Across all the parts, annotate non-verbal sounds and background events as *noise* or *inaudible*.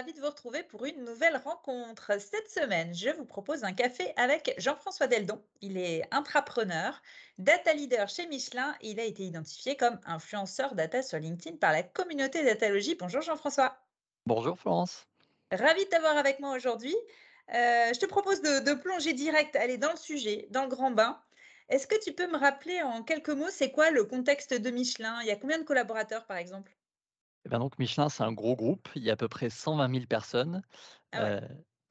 ravie de vous retrouver pour une nouvelle rencontre. Cette semaine, je vous propose un café avec Jean-François Deldon. Il est intrapreneur, data leader chez Michelin. Il a été identifié comme influenceur data sur LinkedIn par la communauté Datalogie. Bonjour Jean-François. Bonjour Florence. Ravi de t'avoir avec moi aujourd'hui. Euh, je te propose de, de plonger direct, aller dans le sujet, dans le grand bain. Est-ce que tu peux me rappeler en quelques mots, c'est quoi le contexte de Michelin? Il y a combien de collaborateurs par exemple? Eh ben donc Michelin, c'est un gros groupe. Il y a à peu près 120 000 personnes Ah ouais. euh,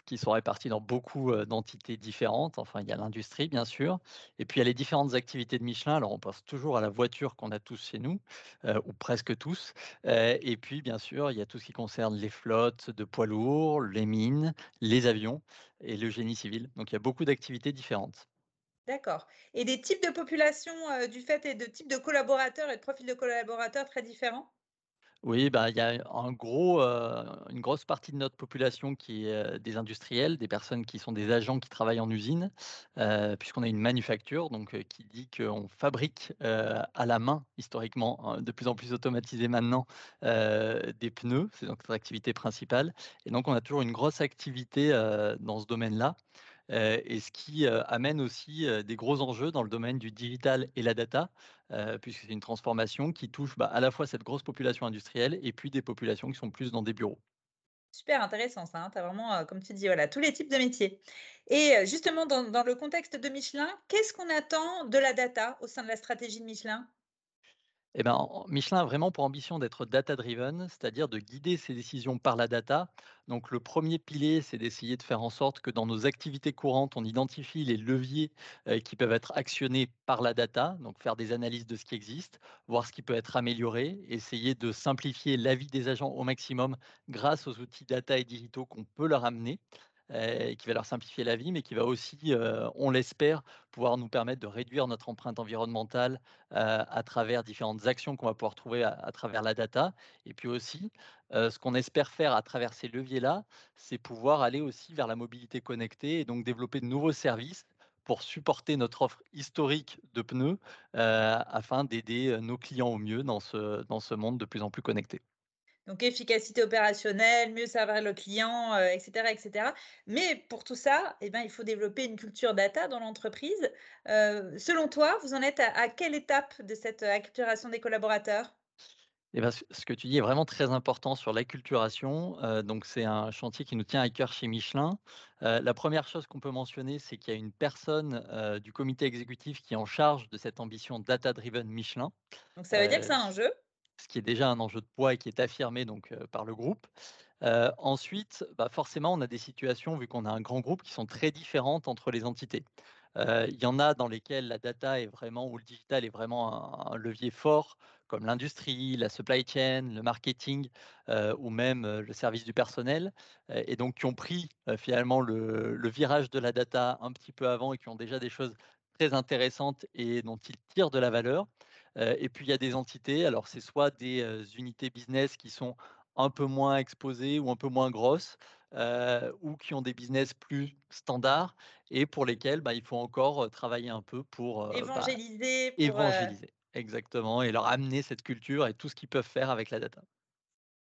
qui sont réparties dans beaucoup euh, d'entités différentes. Enfin, il y a l'industrie, bien sûr. Et puis, il y a les différentes activités de Michelin. Alors, on pense toujours à la voiture qu'on a tous chez nous, euh, ou presque tous. Et puis, bien sûr, il y a tout ce qui concerne les flottes de poids lourds, les mines, les avions et le génie civil. Donc, il y a beaucoup d'activités différentes. D'accord. Et des types de populations du fait et de types de collaborateurs et de profils de collaborateurs très différents? Oui, bah, il y a gros, une grosse partie de notre population qui est, des industriels, des personnes qui sont des agents qui travaillent en usine, puisqu'on a une manufacture, donc qui dit qu'on fabrique, à la main historiquement, hein, de plus en plus automatisé maintenant, des pneus, c'est notre activité principale. Et donc on a toujours une grosse activité, dans ce domaine-là, et ce qui, amène aussi, des gros enjeux dans le domaine du digital et la data, puisque c'est une transformation qui touche, bah, à la fois cette grosse population industrielle et puis des populations qui sont plus dans des bureaux. Super intéressant ça, hein. Tu as vraiment, comme tu dis, voilà, tous les types de métiers. Et justement dans le contexte de Michelin, qu'est-ce qu'on attend de la data au sein de la stratégie de Michelin? Eh ben, en Michelin a vraiment pour ambition d'être data driven, c'est-à-dire de guider ses décisions par la data. Donc le premier pilier, c'est d'essayer de faire en sorte que dans nos activités courantes, on identifie les leviers euh, qui peuvent être actionnés par la data, donc faire des analyses de ce qui existe, voir ce qui peut être amélioré, essayer de simplifier la vie des agents au maximum grâce aux outils data et digitaux qu'on peut leur amener. Euh, qui va leur simplifier la vie, mais qui va aussi, euh, on l'espère, pouvoir nous permettre de réduire notre empreinte environnementale, heu, à travers différentes actions qu'on va pouvoir trouver à travers la data et puis aussi, heu, ce qu'on espère faire à travers ces leviers-là, c'est pouvoir aller aussi vers la mobilité connectée et donc développer de nouveaux services pour supporter notre offre historique de pneus, afin d'aider, nos clients au mieux dans ce dans ce monde de plus en plus connecté. Donc efficacité opérationnelle, mieux servir le client, heu, et cetera, et cetera. Mais pour tout ça, eh ben, il faut développer une culture data dans l'entreprise. Heu, selon toi, vous en êtes à à quelle étape de cette, heu, acculturation des collaborateurs? Et ben, ce que tu dis est vraiment très important sur l'acculturation. Donc c'est un chantier qui nous tient à cœur chez Michelin. La première chose qu'on peut mentionner, c'est qu'il y a une personne, du comité exécutif qui est en charge de cette ambition data driven Michelin, Donc ça veut dire que c'est un enjeu? Ce qui est déjà un enjeu de poids et qui est affirmé donc, par le groupe. Ensuite, bah, forcément, on a des situations, vu qu'on a un grand groupe, qui sont très différentes entre les entités. Il y en a dans lesquelles la data est vraiment ou le digital est vraiment un levier fort, comme l'industrie, la supply chain, le marketing, ou même, le service du personnel, et donc qui ont pris, finalement le le virage de la data un petit peu avant et qui ont déjà des choses très intéressantes et dont ils tirent de la valeur. Et puis il y a des entités, alors c'est soit des, unités business qui sont un peu moins exposées ou un peu moins grosses, ou qui ont des business plus standards et pour lesquels, bah, il faut encore, travailler un peu pour, heu, bah, Évangéliser pour, heu évangéliser. Exactement et leur amener cette culture et tout ce qu'ils peuvent faire avec la data.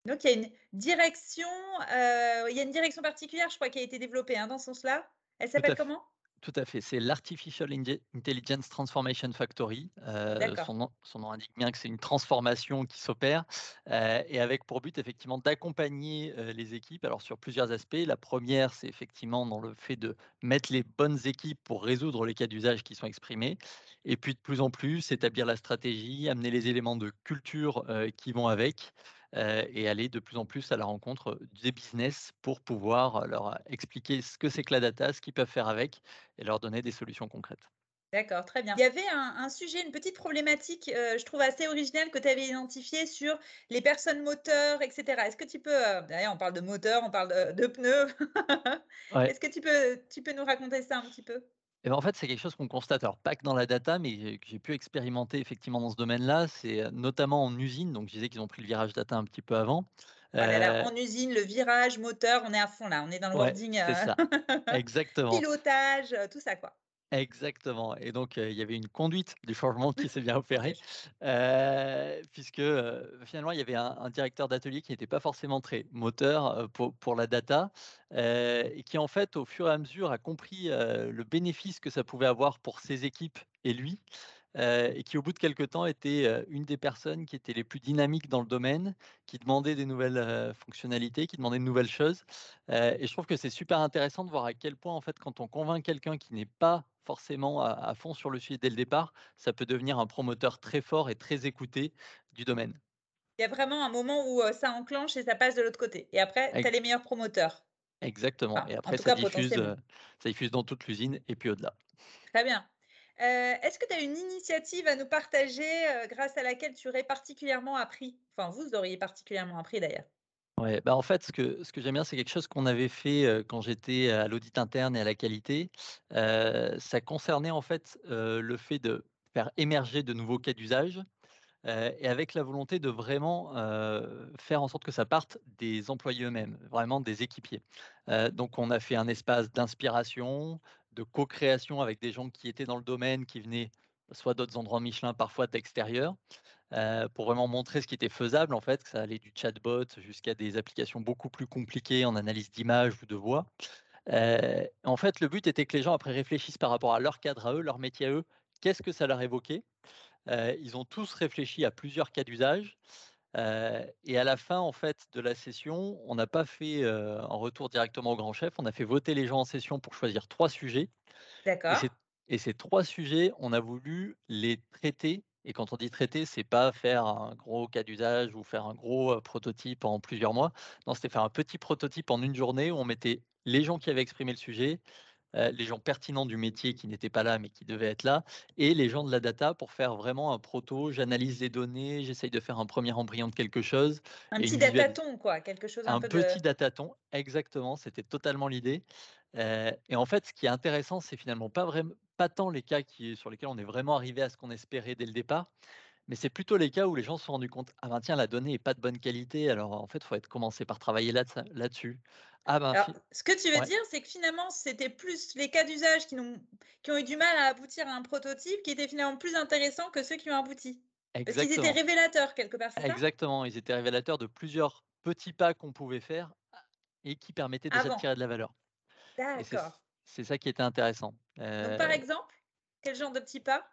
donc il y a une direction, il y a une direction particulière, je crois, qui a été développée, hein, dans ce sens-là? Elle s'appelle comment? Tout à fait, c'est l'Artificial Intelligence Transformation Factory. D'accord. son nom son nom indique bien que c'est une transformation qui s'opère, heu et avec pour but effectivement d'accompagner, heu, les équipes, alors sur plusieurs aspects. La première, c'est effectivement dans le fait de mettre les bonnes équipes pour résoudre les cas d'usage qui sont exprimés et puis de plus en plus établir la stratégie, amener les éléments de culture, qui vont avec, heu et aller de plus en plus à la rencontre, des business pour pouvoir leur expliquer ce que c'est que la data, ce qu'ils peuvent faire avec et leur donner des solutions concrètes. D'accord, très bien. Il y avait un un sujet, une petite problématique, heu, je trouve assez originale que tu avais identifiée sur les personnes moteurs et cetera. Est-ce que tu peux, heu, d'ailleurs on parle de moteurs, on parle de de pneus. *laughs* Ouais Est-ce que tu peux tu peux nous raconter ça un petit peu? Ben, en fait, c'est quelque chose qu'on constate, alors pas que dans la data, mais j'ai que j'ai pu expérimenter effectivement dans ce domaine-là. C'est, notamment en usine, donc je disais qu'ils ont pris le virage data un petit peu avant. Là là, Heu, en usine, le virage, moteur, on est à fond là, on est dans le ouais, wording, c'est heu, ça, *laughs* exactement. pilotage, tout ça quoi. Exactement et donc il y avait une conduite du changement qui *laughs* s'est bien opérée, puisque, finalement il y avait un un directeur d'atelier qui n'était pas forcément très moteur, pour pour la data, et qui en fait au fur et à mesure a compris, le bénéfice que ça pouvait avoir pour ses équipes et lui, heu et qui au bout de quelque temps était, heu, une des personnes qui étaient les plus dynamiques dans le domaine, qui demandait des nouvelles, heu, fonctionnalités, qui demandait de nouvelles choses, et je trouve que c'est super intéressant de voir à quel point, en fait, quand on convainc quelqu'un qui n'est pas forcément à à fond sur le sujet dès le départ, ça peut devenir un promoteur très fort et très écouté du domaine. Il y a vraiment un moment où, ça enclenche et ça passe de l'autre côté et après tu as les meilleurs promoteurs. exactement et Enfin, après ça cas diffuse, ça diffuse dans toute l'usine et puis au-delà. Très bien. Heu, est-ce que tu as une initiative à nous partager, heu, grâce à laquelle tu aurais particulièrement appris? Enfin, vous auriez particulièrement appris d'ailleurs? Ouais, bah, en fait, ce que j'aime bien, c'est quelque chose qu'on avait fait, heu, quand j'étais à l'audit interne et à la qualité. Ça concernait en fait, le fait de faire émerger de nouveaux cas d'usage, et avec la volonté de vraiment, faire en sorte que ça parte des employés eux-mêmes, vraiment des équipiers. Donc on a fait un espace d'inspiration, de co-création avec des gens qui étaient dans le domaine, qui venaient soit d'autres endroits Michelin, parfois d'extérieur pour vraiment montrer ce qui était faisable en fait, que ça allait du chatbot jusqu'à des applications beaucoup plus compliquées en analyse d'image ou de voix. En fait, le but était que les gens après réfléchissent par rapport à leur cadre à eux, leur métier à eux, qu'est-ce que ça leur évoquait? Ils ont tous réfléchi à plusieurs cas d'usage, et à la fin en fait de la session, on n'a pas fait, un retour directement au grand chef, on a fait voter les gens en session pour choisir 3 sujets et D'accord. ces et ces 3 sujets, on a voulu les traiter et quand on dit traiter, c'est pas faire un gros cas d'usage ou faire un gros, prototype en plusieurs mois. Non, c'était faire un petit prototype en une journée où on mettait les gens qui avaient exprimé le sujet, heu, les gens pertinents du métier qui n'étaient pas là, mais qui devaient être là et les gens de la data pour faire vraiment un proto. J'analyse les données, j'essaye de faire un premier embryon de quelque chose Un et petit dataton quoi, quelque chose un un peu de petit dataton, exactement, c'était totalement l'idée, heu et en fait, ce qui est intéressant, c'est finalement pas vraim pas tant les cas qui sur lesquels on est vraiment arrivé à ce qu'on espérait dès le départ, mais c'est plutôt les cas où les gens se sont rendus compte: «Ah ben tiens, la donnée est pas de bonne qualité, alors en fait, il faut être commencer par travailler là là-dessus. Ah ben alors fi» ce que tu veux ouais, dire, c'est que finalement, c'était plus les cas d'usage qui ont eu du mal à aboutir à un prototype qui étaient finalement plus intéressants que ceux qui ont abouti? Parce qu'ils étaient révélateurs quelque part, exactement. Ils étaient révélateurs de plusieurs petits pas qu'on pouvait faire et qui permettaient déjà de tirer de la valeur D'accord. c'est ça qui était intéressant, Donc par heu exemple, quel genre de petits pas?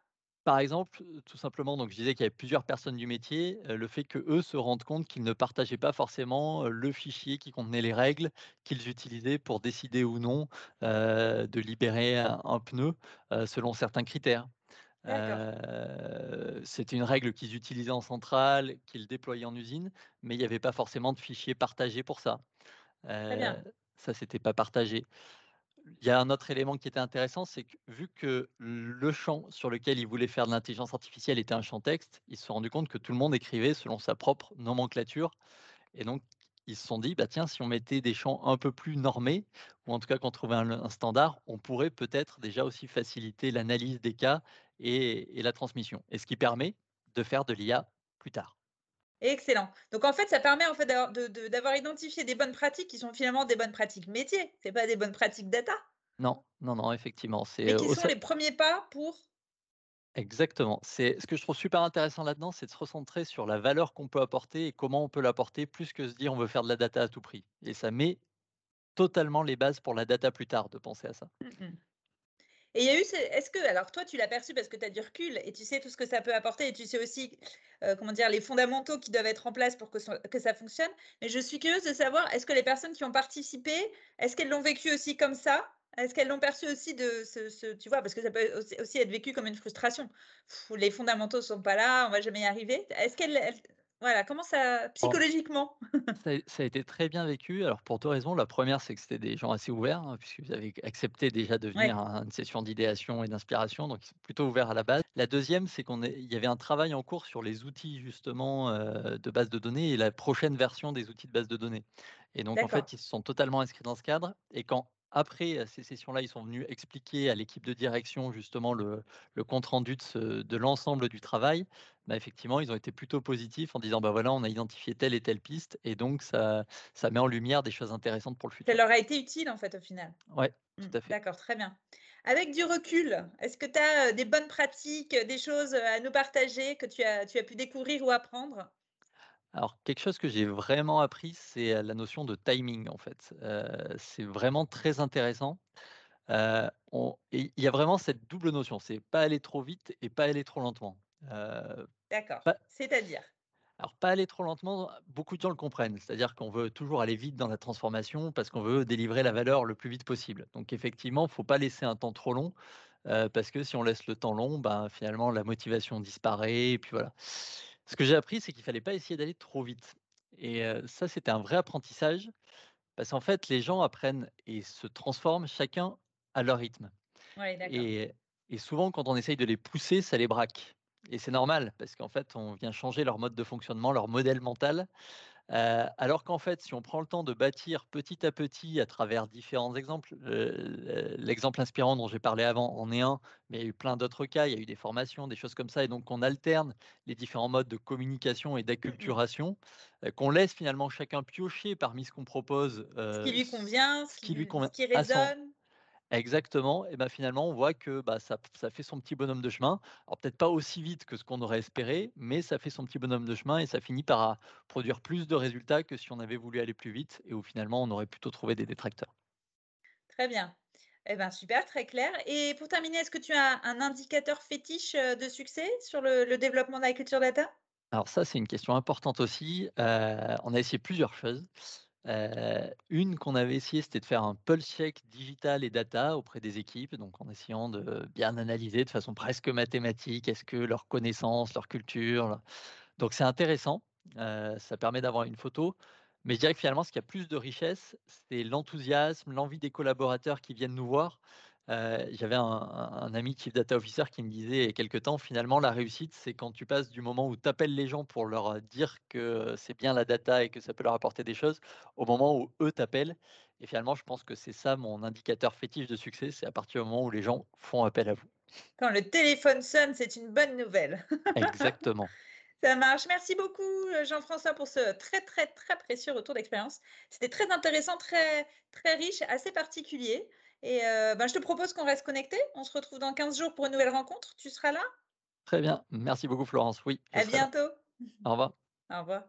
Par exemple, tout simplement, donc je disais qu'il y avait plusieurs personnes du métier, le fait qu'eux se rendent compte qu'ils ne partageaient pas forcément, le fichier qui contenait les règles qu'ils utilisaient pour décider ou non, de libérer un un pneu, selon certains critères. C'était une règle qu'ils utilisaient en centrale, qu'ils déployaient en usine, mais il n'y avait pas forcément de fichier partagé pour ça. très bien. ça, c'était pas partagé. Il y a un autre élément qui était intéressant, c'est que vu que le champ sur lequel ils voulaient faire de l'intelligence artificielle était un champ texte, ils se sont rendus compte que tout le monde écrivait selon sa propre nomenclature et donc ils se sont dit: «Bah, tiens, si on mettait des champs un peu plus normés ou en tout cas qu'on trouvait un standard, on pourrait peut-être déjà aussi faciliter l'analyse des cas et la transmission» et ce qui permet de faire de l'IA plus tard. Excellent. Donc en fait, ça permet en fait d'avoir de identifié des bonnes pratiques qui sont finalement des bonnes pratiques métiers, c'est pas des bonnes pratiques data, Non, non, non, effectivement, c'est, mais heu, qui sont les premiers pas pour Exactement. C'est ce que je trouve super intéressant là-dedans, c'est de se recentrer sur la valeur qu'on peut apporter et comment on peut l'apporter, plus que se dire: «On veut faire de la data à tout prix» et ça met totalement les bases pour la data plus tard, de penser à ça. mmh mh. Et il y a eu ce est-ce que alors toi, tu l'as perçu parce que tu as du recul et tu sais tout ce que ça peut apporter et tu sais aussi, heu, comment dire? Les fondamentaux qui doivent être en place pour que ça fonctionne. Mais je suis curieuse de savoir, est-ce que les personnes qui ont participé, est-ce qu'elles l'ont vécu aussi comme ça? Est-ce qu'elles l'ont perçu aussi de ce tu vois? Parce que ça peut aussi être vécu comme une frustration. Les fondamentaux sont pas là, on va jamais y arriver. Est-ce qu'elles elles voilà, comment ça psychologiquement? *laughs* Ça a ça a été très bien vécu. Alors pour 2 raisons. La première, c'est que c'était des gens assez ouverts, hein, puisqu'ils avaient accepté déjà de venir Ouais, à une session d'idéation et d'inspiration, donc ils sont plutôt ouverts à la base. La deuxième, c'est qu'on il y avait un travail en cours sur les outils justement, heu, de base de données et la prochaine version des outils de base de données. Et donc en fait, ils se sont totalement inscrits dans ce cadre et quand après, ces sessions-là, ils sont venus expliquer à l'équipe de direction justement le le compte rendu de l'ensemble du travail, bah, effectivement, ils ont été plutôt positifs en disant: «Bah, voilà, on a identifié telle et telle piste et donc ça ça met en lumière des choses intéressantes pour le Ça futur». leur a été utile en fait au final? Ouais, Mmh, tout à fait. d'accord, très bien. Avec du recul, est-ce que tu as des bonnes pratiques, des choses à nous partager que tu as, tu as pu découvrir ou apprendre? Alors, quelque chose que j'ai vraiment appris, c'est la notion de timing, en fait. C'est vraiment très intéressant. Heu, on et il y a vraiment cette double notion, c'est pas aller trop vite et pas aller trop lentement. D'accord, pas c'est-à-dire? alors pas aller trop lentement, beaucoup de gens le comprennent. C'est-à-dire qu'on veut toujours aller vite dans la transformation parce qu'on veut délivrer la valeur le plus vite possible. Donc effectivement, il faut pas laisser un temps trop long, parce que si on laisse le temps long, ben, finalement la motivation disparaît et puis voilà. Ce que j'ai appris, c'est qu'il fallait pas essayer d'aller trop vite et ça, c'était un vrai apprentissage parce qu'en fait, les gens apprennent et se transforment chacun à leur rythme. Et souvent quand on essaye de les pousser, ça les braque et c'est normal parce qu'en fait, on vient changer leur mode de fonctionnement, leur modèle mental, heu, alors qu'en fait, si on prend le temps de bâtir petit à petit à travers différents exemples, l'exemple inspirant dont j'ai parlé avant en est un, mais il y a eu plein d'autres cas. Il y a eu des formations, des choses comme ça et donc on alterne les différents modes de communication et Mmh mh. d'acculturation, heu, qu'on laisse finalement chacun piocher parmi ce qu'on propose, Ce qui heu, lui convient, ce qui lui lui ce convient qui résonne. Exactement et bah, finalement, on voit que, bah, ça ça fait son petit bonhomme de chemin. Alors peut-être pas aussi vite que ce qu'on aurait espéré, mais ça fait son petit bonhomme de chemin et ça finit par, ah, produire plus de résultats que si on avait voulu aller plus vite et où finalement on aurait plutôt trouvé des détracteurs. Très bien. Eh ben, super, très clair et pour terminer, est-ce que tu as un indicateur fétiche, heu, de succès sur le le développement de la culture data? Alors ça, c'est une question importante aussi. Heu, on a essayé plusieurs choses. Une qu'on avait essayé, c'était de faire un pulse check digital et data auprès des équipes, donc en essayant de bien analyser de façon presque mathématique, est-ce que leurs connaissances, leur culture, Donc c'est intéressant, ça permet d'avoir une photo, mais je dirais que finalement ce qui a plus de richesse, c'est l'enthousiasme, l'envie des collaborateurs qui viennent nous voir. Heu, j'avais un un ami chief data officer qui me disait il y a quelque temps: «Finalement la réussite, c'est quand tu passes du moment où tu appelles les gens pour leur, heu, dire que c'est bien la data et que ça peut leur apporter des choses, au moment où eux t'appellent» et finalement je pense que c'est ça mon indicateur fétiche de succès, c'est à partir du moment où les gens font appel à vous. Quand le téléphone sonne, c'est une bonne nouvelle. Exactement. *laughs* Ça marche. Merci beaucoup, heu, Jean-François pour ce très, très, très précieux retour d'expérience. C'était très intéressant, très très riche, assez particulier et ben, je te propose qu'on reste connectés. On se retrouve dans 15 jours pour une nouvelle rencontre. Tu seras là? Très bien, merci beaucoup Florence. Oui, À là. bientôt. Au revoir. Au revoir.